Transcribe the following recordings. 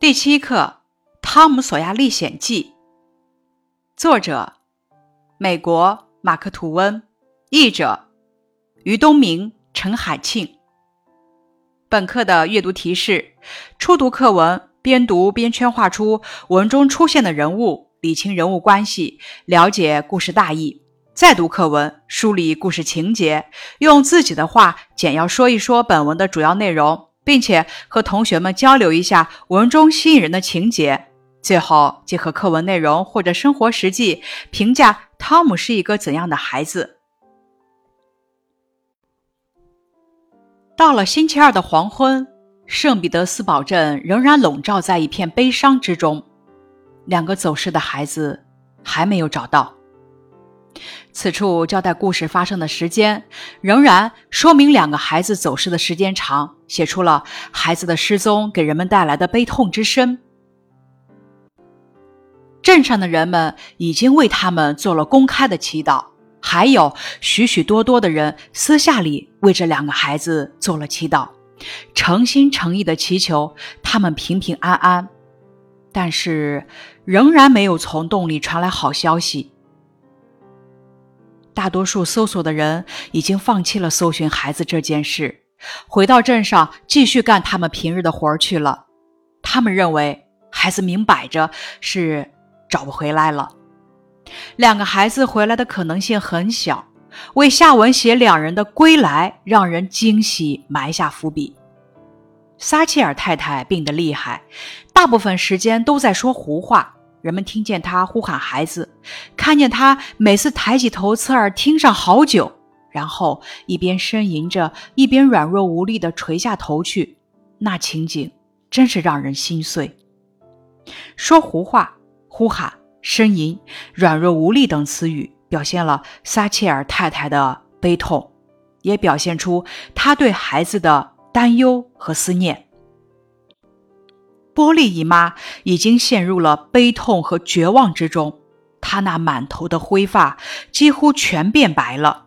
第七课《汤姆·索亚历险记》，作者：美国马克·吐温，译者：于东明、陈海庆。本课的阅读提示：初读课文，边读边圈画出文中出现的人物，理清人物关系，了解故事大意；再读课文，梳理故事情节，用自己的话简要说一说本文的主要内容。并且和同学们交流一下文中吸引人的情节，最后结合课文内容或者生活实际，评价汤姆是一个怎样的孩子。到了星期二的黄昏，圣彼得斯堡镇仍然笼罩在一片悲伤之中，两个走失的孩子还没有找到。此处交代故事发生的时间，仍然说明两个孩子走失的时间长，写出了孩子的失踪给人们带来的悲痛之深。镇上的人们已经为他们做了公开的祈祷，还有许许多多的人私下里为这两个孩子做了祈祷，诚心诚意的祈求他们平平安安。但是，仍然没有从洞里传来好消息。大多数搜索的人已经放弃了搜寻孩子这件事，回到镇上继续干他们平日的活儿去了。他们认为孩子明摆着是找不回来了。两个孩子回来的可能性很小，为下文写两人的归来让人惊喜埋下伏笔。撒切尔太太病得厉害，大部分时间都在说胡话。人们听见他呼喊孩子，看见他每次抬起头侧耳听上好久，然后一边呻吟着，一边软弱无力地垂下头去。那情景真是让人心碎。说胡话、呼喊、呻吟、软弱无力等词语，表现了撒切尔太太的悲痛，也表现出她对孩子的担忧和思念。波利姨妈已经陷入了悲痛和绝望之中，她那满头的灰发几乎全变白了。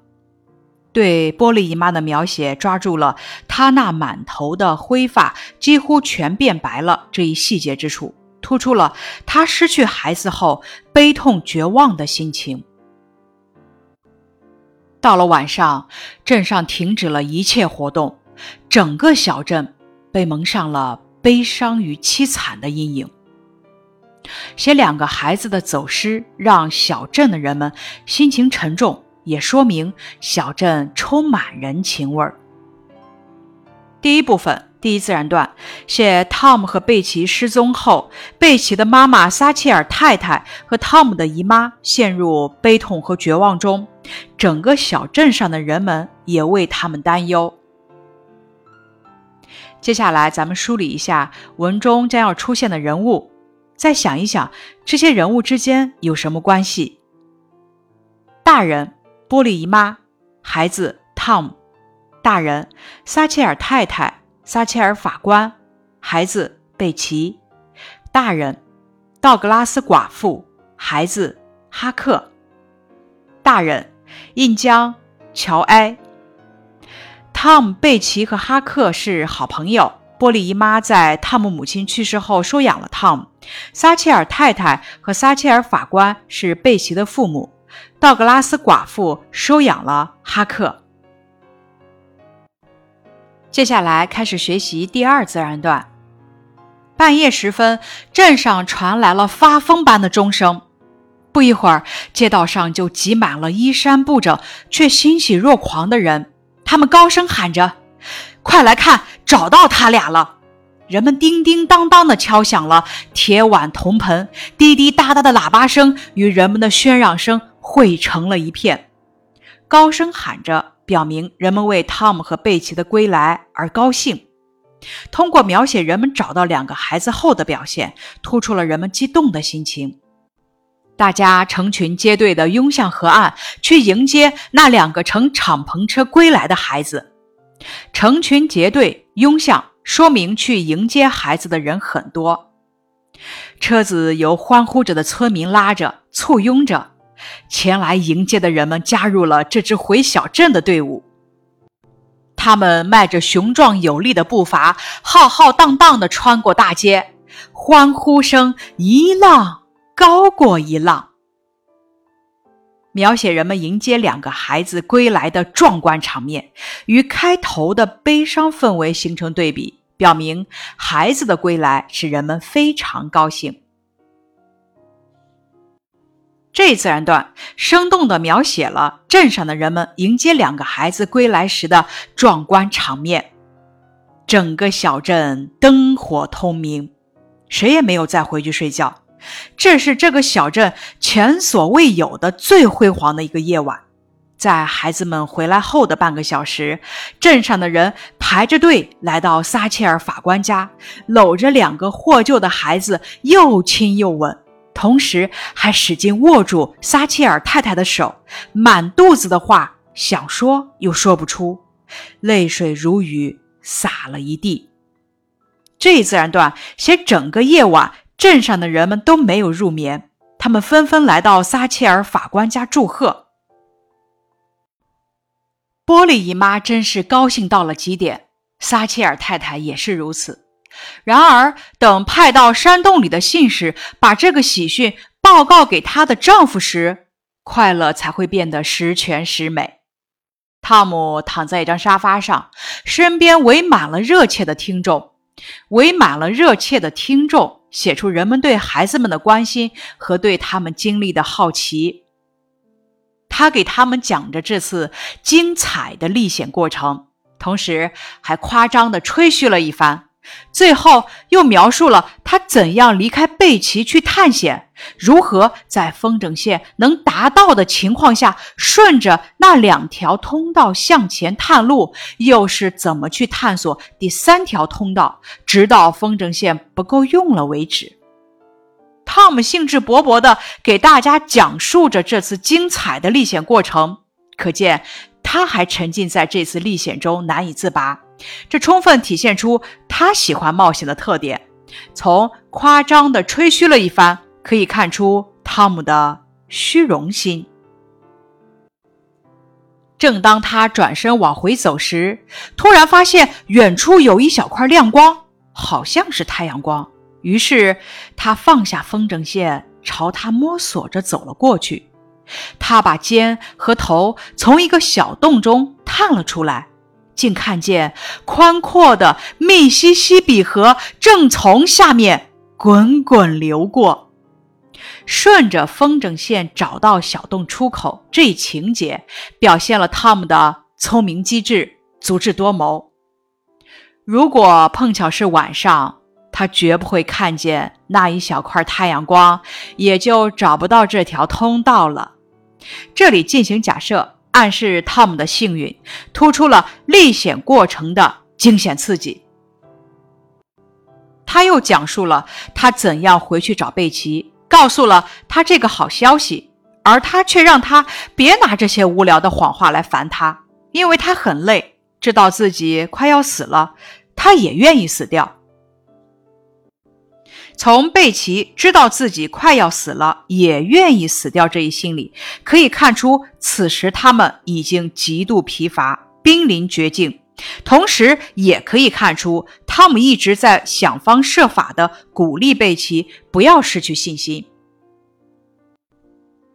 对波利姨妈的描写抓住了她那满头的灰发几乎全变白了这一细节之处，突出了她失去孩子后悲痛绝望的心情。到了晚上，镇上停止了一切活动，整个小镇被蒙上了。悲伤与凄惨的阴影。写两个孩子的走失，让小镇的人们心情沉重，也说明小镇充满人情味儿。第一部分，第一自然段，写汤姆和贝奇失踪后，贝奇的妈妈撒切尔太太和汤姆的姨妈陷入悲痛和绝望中，整个小镇上的人们也为他们担忧。接下来，咱们梳理一下文中将要出现的人物，再想一想这些人物之间有什么关系。大人波利姨妈，孩子 Tom，大人撒切尔太太，撒切尔法官，孩子贝奇，大人道格拉斯寡妇，孩子哈克，大人印江乔埃。汤姆、贝奇和哈克是好朋友。波利姨妈在汤姆母亲去世后收养了汤姆。撒切尔太太和撒切尔法官是贝奇的父母。道格拉斯寡妇收养了哈克。接下来开始学习第二自然段。半夜时分，镇上传来了发疯般的钟声。不一会儿，街道上就挤满了衣衫不整却欣喜若狂的人。他们高声喊着：“快来看，找到他俩了！”人们叮叮当当地敲响了铁碗铜盆，滴滴答答的喇叭声与人们的喧嚷声汇成了一片。高声喊着，表明人们为汤姆和贝奇的归来而高兴。通过描写人们找到两个孩子后的表现，突出了人们激动的心情。大家成群结队地拥向河岸，去迎接那两个乘敞篷车归来的孩子。成群结队拥向，说明去迎接孩子的人很多。车子由欢呼着的村民拉着，簇拥着，前来迎接的人们加入了这支回小镇的队伍。他们迈着雄壮有力的步伐，浩浩荡荡地穿过大街。欢呼声一浪高过一浪。描写人们迎接两个孩子归来的壮观场面，与开头的悲伤氛围形成对比，表明孩子的归来使人们非常高兴。这自然段生动地描写了镇上的人们迎接两个孩子归来时的壮观场面。整个小镇灯火通明，谁也没有再回去睡觉。这是这个小镇前所未有的最辉煌的一个夜晚。在孩子们回来后的半个小时，镇上的人排着队来到撒切尔法官家，搂着两个获救的孩子，又亲又吻，同时还使劲握住撒切尔太太的手，满肚子的话想说又说不出，泪水如雨洒了一地。这一自然段写整个夜晚。镇上的人们都没有入眠，他们纷纷来到撒切尔法官家祝贺。波利姨妈真是高兴到了极点，撒切尔太太也是如此。然而，等派到山洞里的信使把这个喜讯报告给她的丈夫时，快乐才会变得十全十美。汤姆躺在一张沙发上，身边围满了热切的听众，围满了热切的听众。写出人们对孩子们的关心和对他们经历的好奇。他给他们讲着这次精彩的历险过程，同时还夸张的吹嘘了一番。最后又描述了他怎样离开贝奇去探险，如何在风筝线能达到的情况下，顺着那两条通道向前探路，又是怎么去探索第三条通道，直到风筝线不够用了为止。汤姆兴致勃勃地给大家讲述着这次精彩的历险过程，可见他还沉浸在这次历险中难以自拔。这充分体现出他喜欢冒险的特点。从夸张的吹嘘了一番，可以看出汤姆的虚荣心。正当他转身往回走时，突然发现远处有一小块亮光，好像是太阳光。于是他放下风筝线，朝他摸索着走了过去。他把肩和头从一个小洞中探了出来。竟看见宽阔的密西西比河正从下面滚滚流过，顺着风筝线找到小洞出口。这一情节表现了汤姆的聪明机智、足智多谋。如果碰巧是晚上，他绝不会看见那一小块太阳光，也就找不到这条通道了。这里进行假设。暗示汤姆的幸运，突出了历险过程的惊险刺激。他又讲述了他怎样回去找贝奇，告诉了他这个好消息，而他却让他别拿这些无聊的谎话来烦他，因为他很累，知道自己快要死了，他也愿意死掉。从贝奇知道自己快要死了，也愿意死掉这一心理，可以看出，此时他们已经极度疲乏，濒临绝境。同时，也可以看出，汤姆一直在想方设法地鼓励贝奇不要失去信心。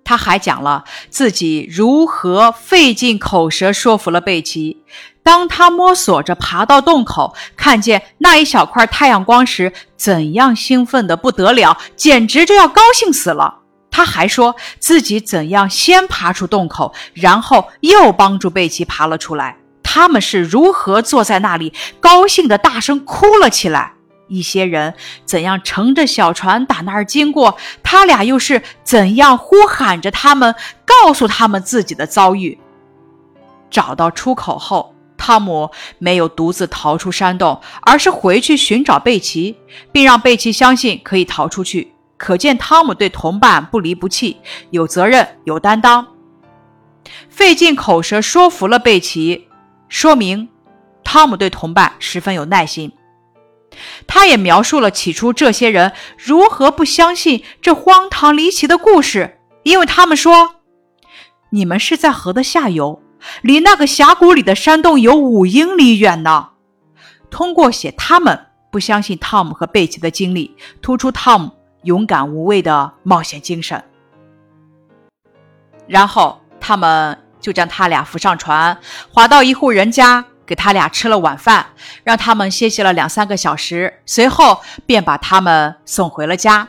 他还讲了自己如何费尽口舌说服了贝奇。当他摸索着爬到洞口，看见那一小块太阳光时，怎样兴奋的不得了，简直就要高兴死了。他还说自己怎样先爬出洞口，然后又帮助贝奇爬了出来。他们是如何坐在那里，高兴的大声哭了起来。一些人怎样乘着小船打那儿经过，他俩又是怎样呼喊着他们，告诉他们自己的遭遇。找到出口后。汤姆没有独自逃出山洞，而是回去寻找贝奇，并让贝奇相信可以逃出去。可见汤姆对同伴不离不弃，有责任、有担当。费尽口舌说服了贝奇，说明汤姆对同伴十分有耐心。他也描述了起初这些人如何不相信这荒唐离奇的故事，因为他们说：“你们是在河的下游。”离那个峡谷里的山洞有五英里远呢。通过写他们，不相信汤姆和贝奇的经历，突出汤姆勇敢无畏的冒险精神。然后他们就将他俩扶上船，划到一户人家，给他俩吃了晚饭，让他们歇息了两三个小时，随后便把他们送回了家。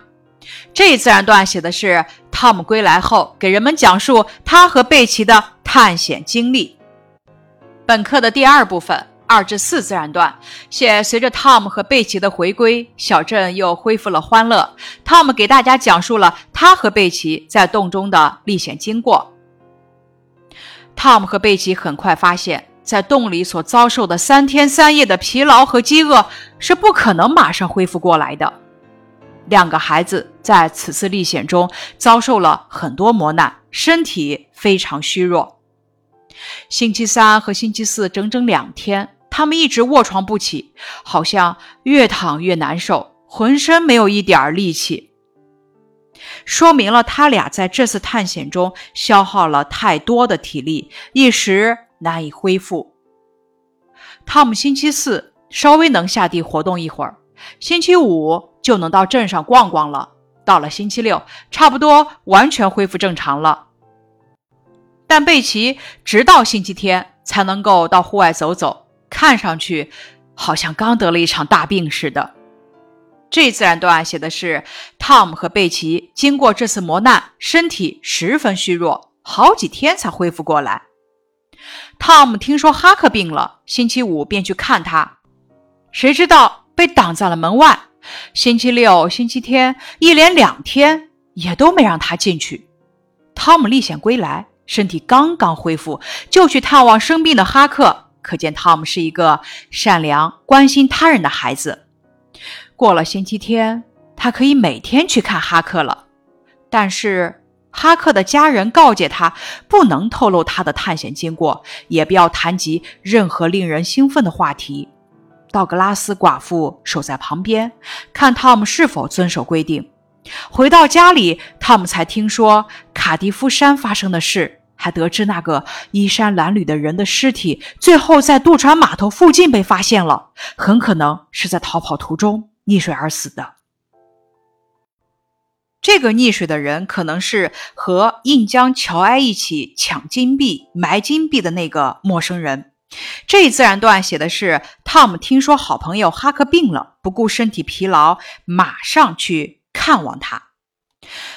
这一自然段写的是汤姆归来后，给人们讲述他和贝奇的探险经历。本课的第二部分二至四自然段写，随着汤姆和贝奇的回归，小镇又恢复了欢乐。汤姆给大家讲述了他和贝奇在洞中的历险经过。汤姆和贝奇很快发现，在洞里所遭受的三天三夜的疲劳和饥饿是不可能马上恢复过来的。两个孩子在此次历险中遭受了很多磨难，身体非常虚弱。星期三和星期四整整两天，他们一直卧床不起，好像越躺越难受，浑身没有一点力气，说明了他俩在这次探险中消耗了太多的体力，一时难以恢复。汤姆星期四稍微能下地活动一会儿，星期五。就能到镇上逛逛了。到了星期六，差不多完全恢复正常了。但贝奇直到星期天才能够到户外走走，看上去好像刚得了一场大病似的。这自然段写的是汤姆和贝奇经过这次磨难，身体十分虚弱，好几天才恢复过来。汤姆听说哈克病了，星期五便去看他，谁知道被挡在了门外。星期六、星期天一连两天也都没让他进去。汤姆历险归来，身体刚刚恢复，就去探望生病的哈克，可见汤姆是一个善良、关心他人的孩子。过了星期天，他可以每天去看哈克了。但是哈克的家人告诫他，不能透露他的探险经过，也不要谈及任何令人兴奋的话题。道格拉斯寡妇守在旁边，看汤姆是否遵守规定。回到家里，汤姆才听说卡迪夫山发生的事，还得知那个衣衫褴褛的人的尸体最后在渡船码头附近被发现了，很可能是在逃跑途中溺水而死的。这个溺水的人可能是和印江乔埃一起抢金币、埋金币的那个陌生人。这一自然段写的是汤姆听说好朋友哈克病了，不顾身体疲劳，马上去看望他。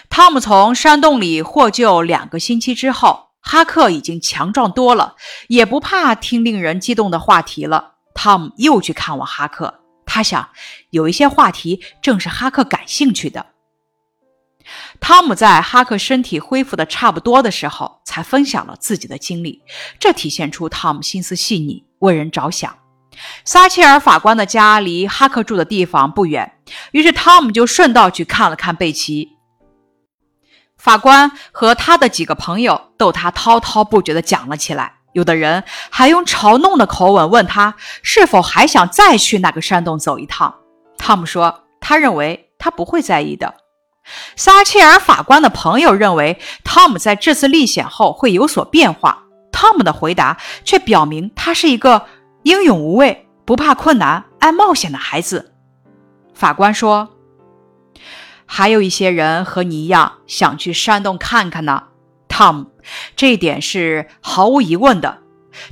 汤姆从山洞里获救两个星期之后，哈克已经强壮多了，也不怕听令人激动的话题了。汤姆又去看望哈克，他想有一些话题正是哈克感兴趣的。汤姆在哈克身体恢复的差不多的时候，才分享了自己的经历。这体现出汤姆心思细腻，为人着想。撒切尔法官的家离哈克住的地方不远，于是汤姆就顺道去看了看贝奇。法官和他的几个朋友逗他滔滔不绝地讲了起来，有的人还用嘲弄的口吻问他是否还想再去那个山洞走一趟。汤姆说，他认为他不会在意的。撒切尔法官的朋友认为，汤姆在这次历险后会有所变化。汤姆的回答却表明，他是一个英勇无畏、不怕困难、爱冒险的孩子。法官说：“还有一些人和你一样想去山洞看看呢，汤姆，这一点是毫无疑问的。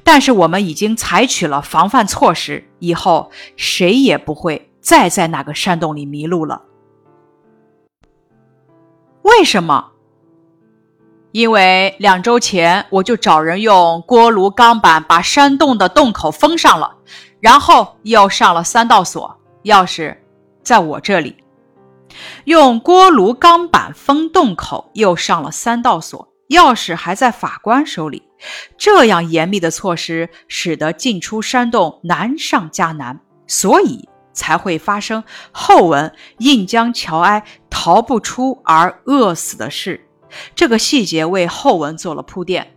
但是我们已经采取了防范措施，以后谁也不会再在那个山洞里迷路了。”为什么？因为两周前我就找人用锅炉钢板把山洞的洞口封上了，然后又上了三道锁，钥匙在我这里。用锅炉钢板封洞口，又上了三道锁，钥匙还在法官手里。这样严密的措施，使得进出山洞难上加难，所以。才会发生后文印江乔埃逃不出而饿死的事，这个细节为后文做了铺垫。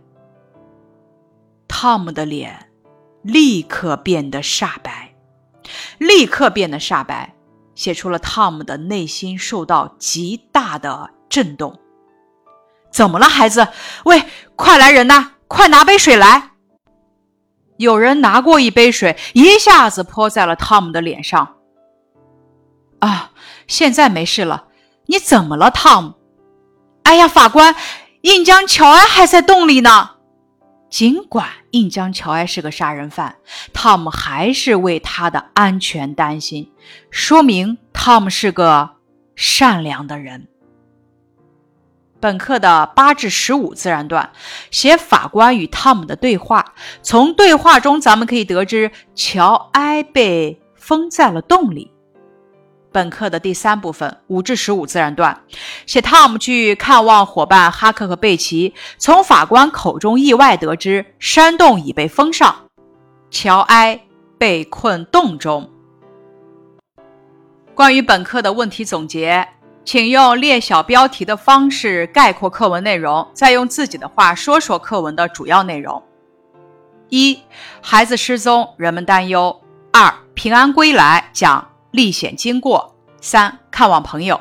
汤姆的脸立刻变得煞白，立刻变得煞白，写出了汤姆的内心受到极大的震动。怎么了，孩子？喂，快来人呐！快拿杯水来！有人拿过一杯水，一下子泼在了汤姆的脸上。啊，现在没事了。你怎么了，汤姆？哎呀，法官，印江乔埃还在洞里呢。尽管印江乔埃是个杀人犯，汤姆还是为他的安全担心，说明汤姆是个善良的人。本课的八至十五自然段写法官与汤姆的对话，从对话中咱们可以得知，乔埃被封在了洞里。本课的第三部分五至十五自然段，写汤姆去看望伙伴哈克和贝奇，从法官口中意外得知山洞已被封上，乔埃被困洞中。关于本课的问题总结，请用列小标题的方式概括课文内容，再用自己的话说说课文的主要内容。一、孩子失踪，人们担忧。二、平安归来，讲。历险经过三，看望朋友。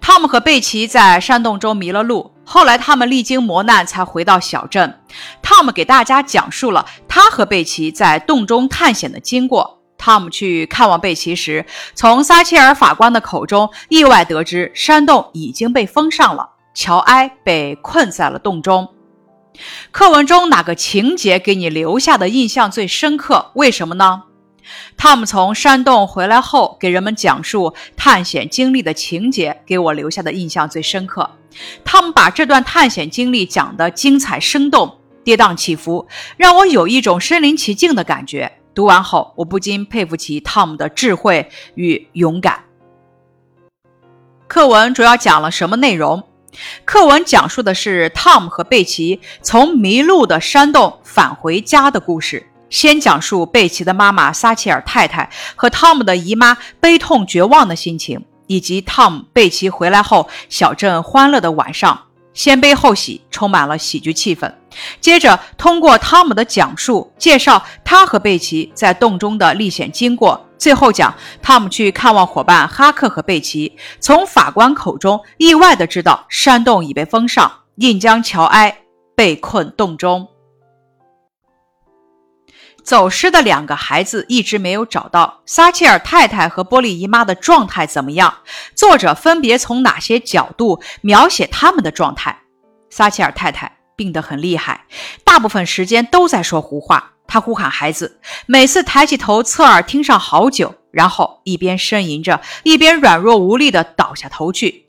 汤姆和贝奇在山洞中迷了路，后来他们历经磨难才回到小镇。汤姆给大家讲述了他和贝奇在洞中探险的经过。汤姆去看望贝奇时，从撒切尔法官的口中意外得知山洞已经被封上了，乔埃被困在了洞中。课文中哪个情节给你留下的印象最深刻？为什么呢？汤姆从山洞回来后，给人们讲述探险经历的情节，给我留下的印象最深刻。汤姆把这段探险经历讲得精彩生动、跌宕起伏，让我有一种身临其境的感觉。读完后，我不禁佩服起汤姆的智慧与勇敢。课文主要讲了什么内容？课文讲述的是汤姆和贝奇从迷路的山洞返回家的故事。先讲述贝奇的妈妈撒切尔太太和汤姆的姨妈悲痛绝望的心情，以及汤姆、贝奇回来后小镇欢乐的晚上，先悲后喜，充满了喜剧气氛。接着通过汤姆的讲述，介绍他和贝奇在洞中的历险经过。最后讲汤姆去看望伙伴哈克和贝奇，从法官口中意外的知道山洞已被封上，印江乔埃被困洞中。走失的两个孩子一直没有找到。撒切尔太太和波利姨妈的状态怎么样？作者分别从哪些角度描写他们的状态？撒切尔太太病得很厉害，大部分时间都在说胡话。他呼喊孩子，每次抬起头侧耳听上好久，然后一边呻吟着，一边软弱无力地倒下头去。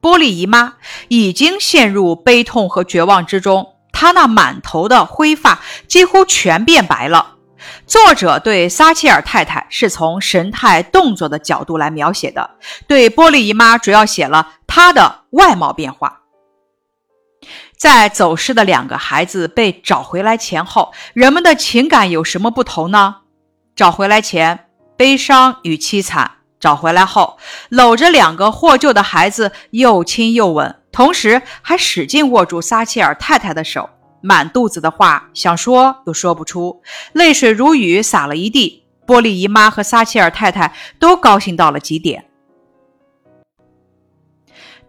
波利姨妈已经陷入悲痛和绝望之中。她那满头的灰发几乎全变白了。作者对撒切尔太太是从神态、动作的角度来描写的，对波利姨妈主要写了她的外貌变化。在走失的两个孩子被找回来前后，人们的情感有什么不同呢？找回来前，悲伤与凄惨；找回来后，搂着两个获救的孩子，又亲又吻。同时还使劲握住撒切尔太太的手，满肚子的话想说又说不出，泪水如雨洒了一地。波利姨妈和撒切尔太太都高兴到了极点。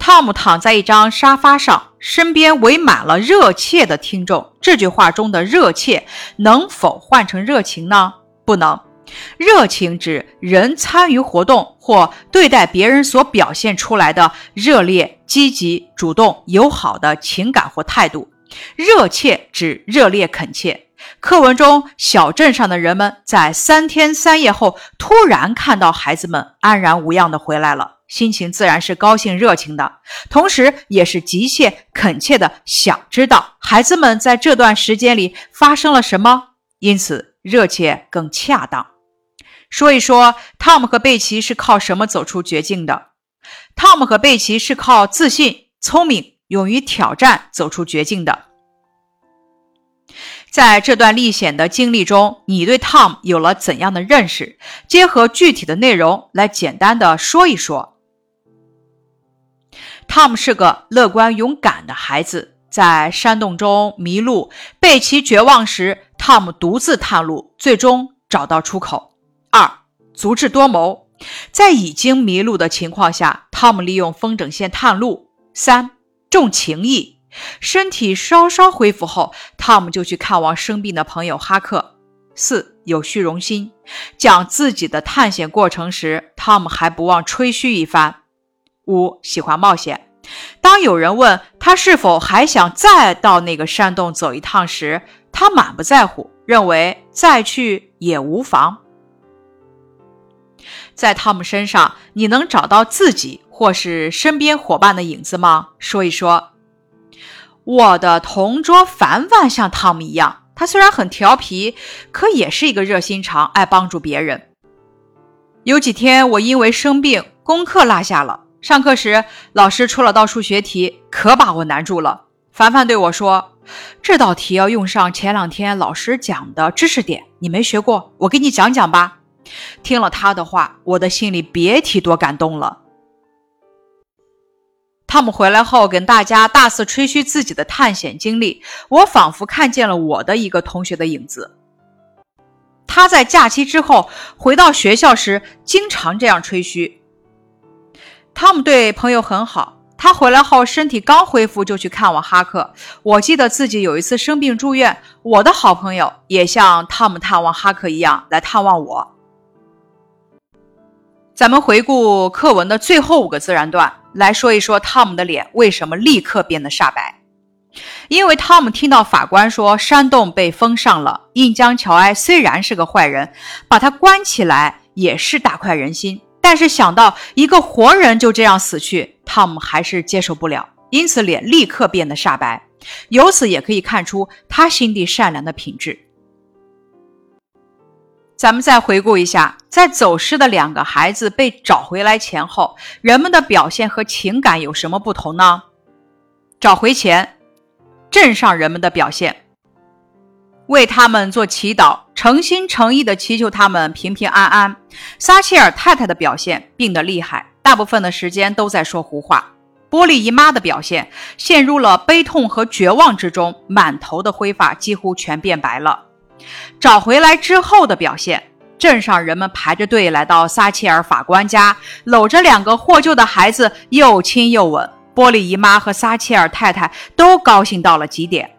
汤姆躺在一张沙发上，身边围满了热切的听众。这句话中的“热切”能否换成“热情”呢？不能。热情指人参与活动或对待别人所表现出来的热烈、积极、主动、友好的情感或态度。热切指热烈、恳切。课文中，小镇上的人们在三天三夜后突然看到孩子们安然无恙地回来了，心情自然是高兴、热情的，同时也是急切、恳切的想知道孩子们在这段时间里发生了什么，因此热切更恰当。说一说汤姆和贝奇是靠什么走出绝境的？汤姆和贝奇是靠自信、聪明、勇于挑战走出绝境的。在这段历险的经历中，你对汤姆有了怎样的认识？结合具体的内容来简单的说一说。汤姆是个乐观勇敢的孩子，在山洞中迷路，贝奇绝望时，汤姆独自探路，最终找到出口。二，足智多谋，在已经迷路的情况下，汤姆利用风筝线探路。三，重情义，身体稍稍恢复后，汤姆就去看望生病的朋友哈克。四有虚荣心，讲自己的探险过程时，汤姆还不忘吹嘘一番。五喜欢冒险，当有人问他是否还想再到那个山洞走一趟时，他满不在乎，认为再去也无妨。在汤姆身上，你能找到自己或是身边伙伴的影子吗？说一说。我的同桌凡凡像汤姆一样，他虽然很调皮，可也是一个热心肠、爱帮助别人。有几天我因为生病，功课落下了。上课时，老师出了道数学题，可把我难住了。凡凡对我说：“这道题要用上前两天老师讲的知识点，你没学过，我给你讲讲吧。”听了他的话，我的心里别提多感动了。汤姆回来后，跟大家大肆吹嘘自己的探险经历，我仿佛看见了我的一个同学的影子。他在假期之后回到学校时，经常这样吹嘘。汤姆对朋友很好，他回来后身体刚恢复就去看望哈克。我记得自己有一次生病住院，我的好朋友也像汤姆探望哈克一样来探望我。咱们回顾课文的最后五个自然段，来说一说汤姆的脸为什么立刻变得煞白。因为汤姆听到法官说山洞被封上了，印江乔埃虽然是个坏人，把他关起来也是大快人心。但是想到一个活人就这样死去，汤姆还是接受不了，因此脸立刻变得煞白。由此也可以看出他心地善良的品质。咱们再回顾一下，在走失的两个孩子被找回来前后，人们的表现和情感有什么不同呢？找回前，镇上人们的表现，为他们做祈祷，诚心诚意地祈求他们平平安安。撒切尔太太的表现，病得厉害，大部分的时间都在说胡话。波利姨妈的表现，陷入了悲痛和绝望之中，满头的灰发几乎全变白了。找回来之后的表现，镇上人们排着队来到撒切尔法官家，搂着两个获救的孩子，又亲又吻。波利姨妈和撒切尔太太都高兴到了极点。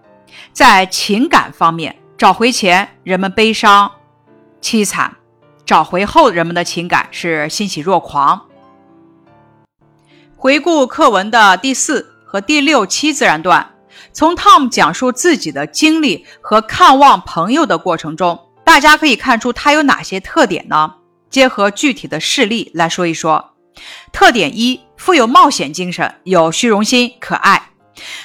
在情感方面，找回前人们悲伤凄惨，找回后人们的情感是欣喜若狂。回顾课文的第四和第六七自然段。从 Tom 讲述自己的经历和看望朋友的过程中，大家可以看出他有哪些特点呢？结合具体的事例来说一说。特点一：富有冒险精神，有虚荣心，可爱。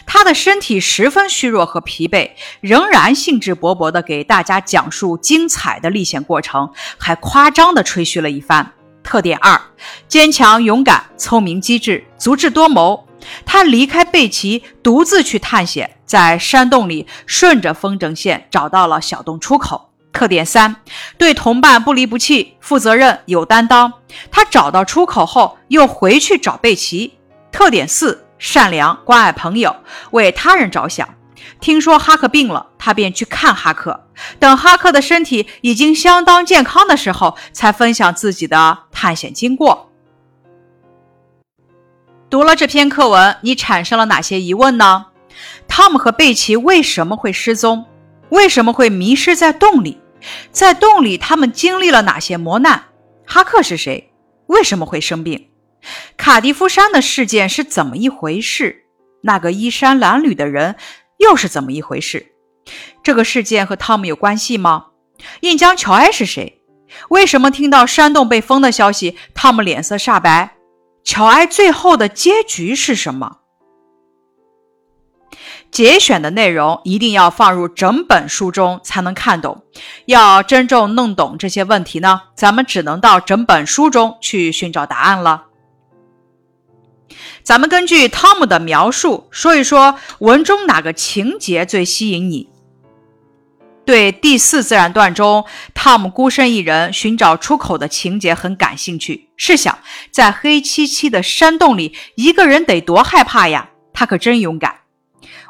他的身体十分虚弱和疲惫，仍然兴致勃勃地给大家讲述精彩的历险过程，还夸张地吹嘘了一番。特点二：坚强勇敢，聪明机智，足智多谋。他离开贝奇，独自去探险，在山洞里顺着风筝线找到了小洞出口。特点三：对同伴不离不弃，负责任有担当。他找到出口后，又回去找贝奇。特点四：善良，关爱朋友，为他人着想。听说哈克病了，他便去看哈克。等哈克的身体已经相当健康的时候，才分享自己的探险经过。读了这篇课文，你产生了哪些疑问呢？汤姆和贝奇为什么会失踪？为什么会迷失在洞里？在洞里，他们经历了哪些磨难？哈克是谁？为什么会生病？卡迪夫山的事件是怎么一回事？那个衣衫褴褛的人又是怎么一回事？这个事件和汤姆有关系吗？印江乔埃是谁？为什么听到山洞被封的消息，汤姆脸色煞白？乔埃最后的结局是什么？节选的内容一定要放入整本书中才能看懂。要真正弄懂这些问题呢，咱们只能到整本书中去寻找答案了。咱们根据汤姆的描述说一说文中哪个情节最吸引你。对第四自然段中汤姆孤身一人寻找出口的情节很感兴趣。试想，在黑漆漆的山洞里，一个人得多害怕呀！他可真勇敢。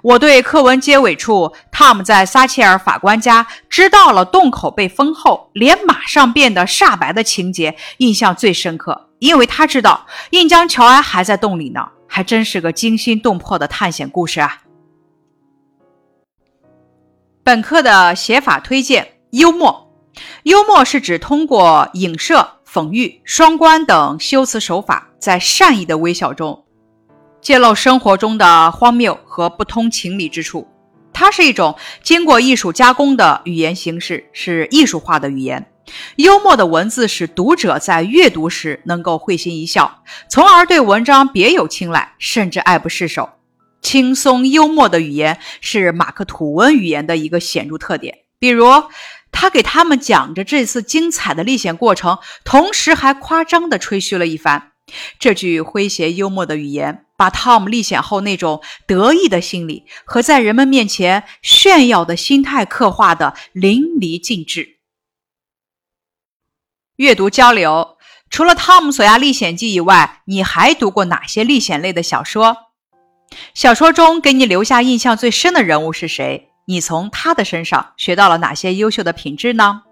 我对课文结尾处汤姆在撒切尔法官家知道了洞口被封后，脸马上变得煞白的情节印象最深刻，因为他知道印江乔安还在洞里呢，还真是个惊心动魄的探险故事啊！本课的写法推荐：幽默，幽默是指通过影射、讽喻、双关等修辞手法，在善意的微笑中揭露生活中的荒谬和不通情理之处。它是一种经过艺术加工的语言形式，是艺术化的语言。幽默的文字使读者在阅读时能够会心一笑，从而对文章别有青睐，甚至爱不释手。轻松幽默的语言是马克·吐温语言的一个显著特点。比如，他给他们讲着这次精彩的历险过程，同时还夸张地吹嘘了一番。这句诙谐幽默的语言，把汤姆历险后那种得意的心理和在人们面前炫耀的心态刻画的淋漓尽致。阅读交流，除了《汤姆·索亚历险记》以外，你还读过哪些历险类的小说？小说中给你留下印象最深的人物是谁？你从他的身上学到了哪些优秀的品质呢？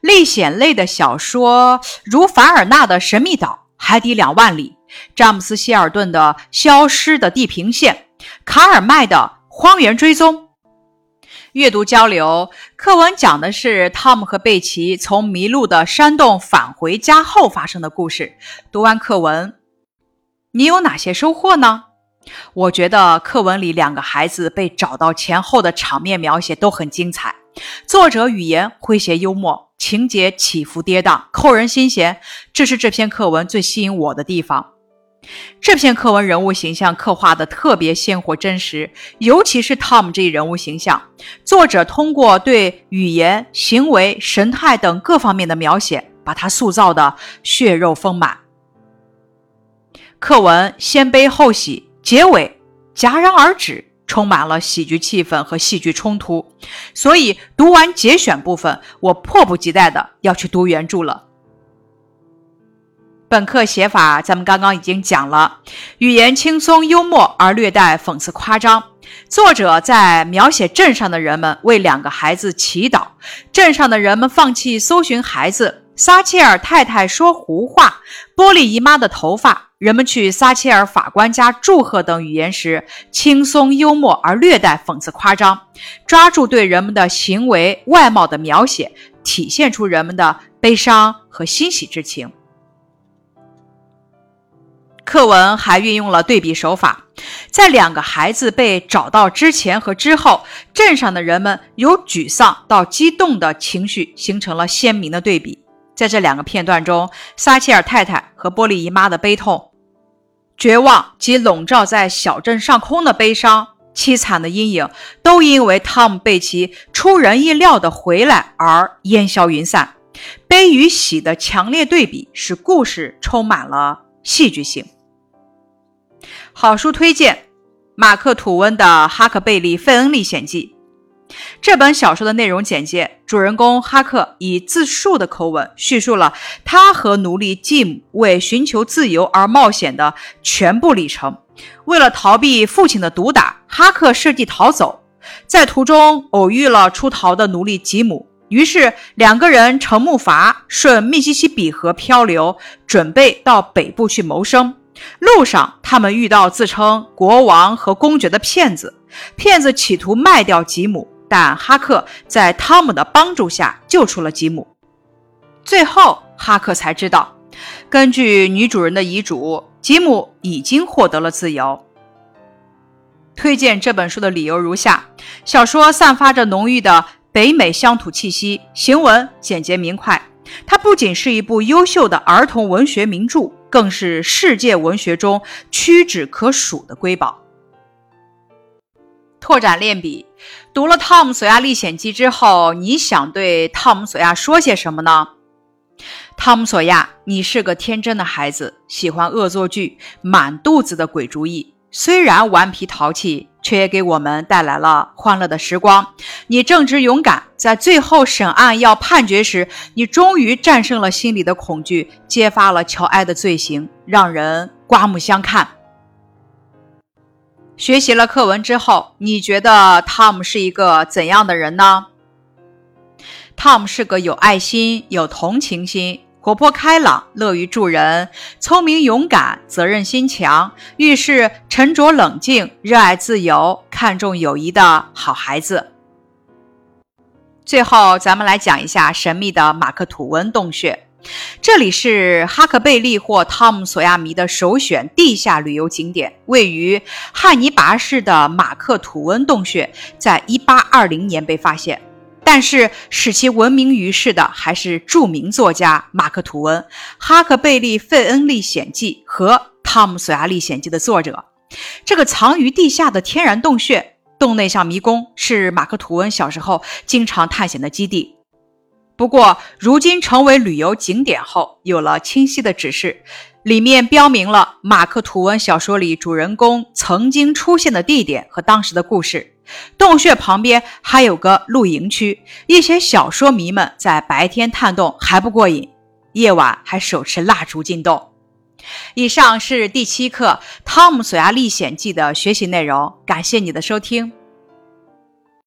历险类的小说，如凡尔纳的《神秘岛》。海底两万里，詹姆斯·希尔顿的《消失的地平线》，卡尔麦的《荒原追踪》。阅读交流课文讲的是汤姆和贝奇从迷路的山洞返回家后发生的故事。读完课文，你有哪些收获呢？我觉得课文里两个孩子被找到前后的场面描写都很精彩，作者语言诙谐幽默。情节起伏跌宕，扣人心弦，这是这篇课文最吸引我的地方。这篇课文人物形象刻画的特别鲜活真实，尤其是 Tom 这一人物形象，作者通过对语言、行为、神态等各方面的描写，把他塑造的血肉丰满。课文先悲后喜，结尾戛然而止。充满了喜剧气氛和戏剧冲突，所以读完节选部分，我迫不及待的要去读原著了。本课写法咱们刚刚已经讲了，语言轻松幽默而略带讽刺夸张。作者在描写镇上的人们为两个孩子祈祷，镇上的人们放弃搜寻孩子。撒切尔太太说胡话，波利姨妈的头发，人们去撒切尔法官家祝贺等语言时，轻松幽默而略带讽刺夸张，抓住对人们的行为外貌的描写，体现出人们的悲伤和欣喜之情。课文还运用了对比手法，在两个孩子被找到之前和之后，镇上的人们由沮丧到激动的情绪形成了鲜明的对比。在这两个片段中，撒切尔太太和波利姨妈的悲痛、绝望及笼罩在小镇上空的悲伤、凄惨的阴影，都因为汤姆·贝奇出人意料的回来而烟消云散。悲与喜的强烈对比，使故事充满了戏剧性。好书推荐：马克·吐温的《哈克贝利·费恩历险记》。这本小说的内容简介：主人公哈克以自述的口吻叙述了他和奴隶吉姆为寻求自由而冒险的全部历程。为了逃避父亲的毒打，哈克设计逃走，在途中偶遇了出逃的奴隶吉姆，于是两个人乘木筏顺密西西比河漂流，准备到北部去谋生。路上，他们遇到自称国王和公爵的骗子，骗子企图卖掉吉姆。但哈克在汤姆的帮助下救出了吉姆。最后，哈克才知道，根据女主人的遗嘱，吉姆已经获得了自由。推荐这本书的理由如下：小说散发着浓郁的北美乡土气息，行文简洁明快。它不仅是一部优秀的儿童文学名著，更是世界文学中屈指可数的瑰宝。拓展练笔，读了《汤姆·索亚历险记》之后，你想对汤姆·索亚说些什么呢？汤姆·索亚，你是个天真的孩子，喜欢恶作剧，满肚子的鬼主意。虽然顽皮淘气，却也给我们带来了欢乐的时光。你正直勇敢，在最后审案要判决时，你终于战胜了心里的恐惧，揭发了乔埃的罪行，让人刮目相看。学习了课文之后，你觉得汤姆是一个怎样的人呢？汤姆是个有爱心、有同情心、活泼开朗、乐于助人、聪明勇敢、责任心强、遇事沉着冷静、热爱自由、看重友谊的好孩子。最后，咱们来讲一下神秘的马克吐温洞穴。这里是哈克贝利或汤姆索亚迷的首选地下旅游景点，位于汉尼拔市的马克吐温洞穴，在1820年被发现。但是使其闻名于世的还是著名作家马克吐温，《哈克贝利·费恩历险记》和《汤姆·索亚历险记》的作者。这个藏于地下的天然洞穴，洞内像迷宫，是马克吐温小时候经常探险的基地。不过，如今成为旅游景点后，有了清晰的指示，里面标明了马克吐温小说里主人公曾经出现的地点和当时的故事。洞穴旁边还有个露营区，一些小说迷们在白天探洞还不过瘾，夜晚还手持蜡烛进洞。以上是第七课《汤姆·索亚历险记》的学习内容，感谢你的收听。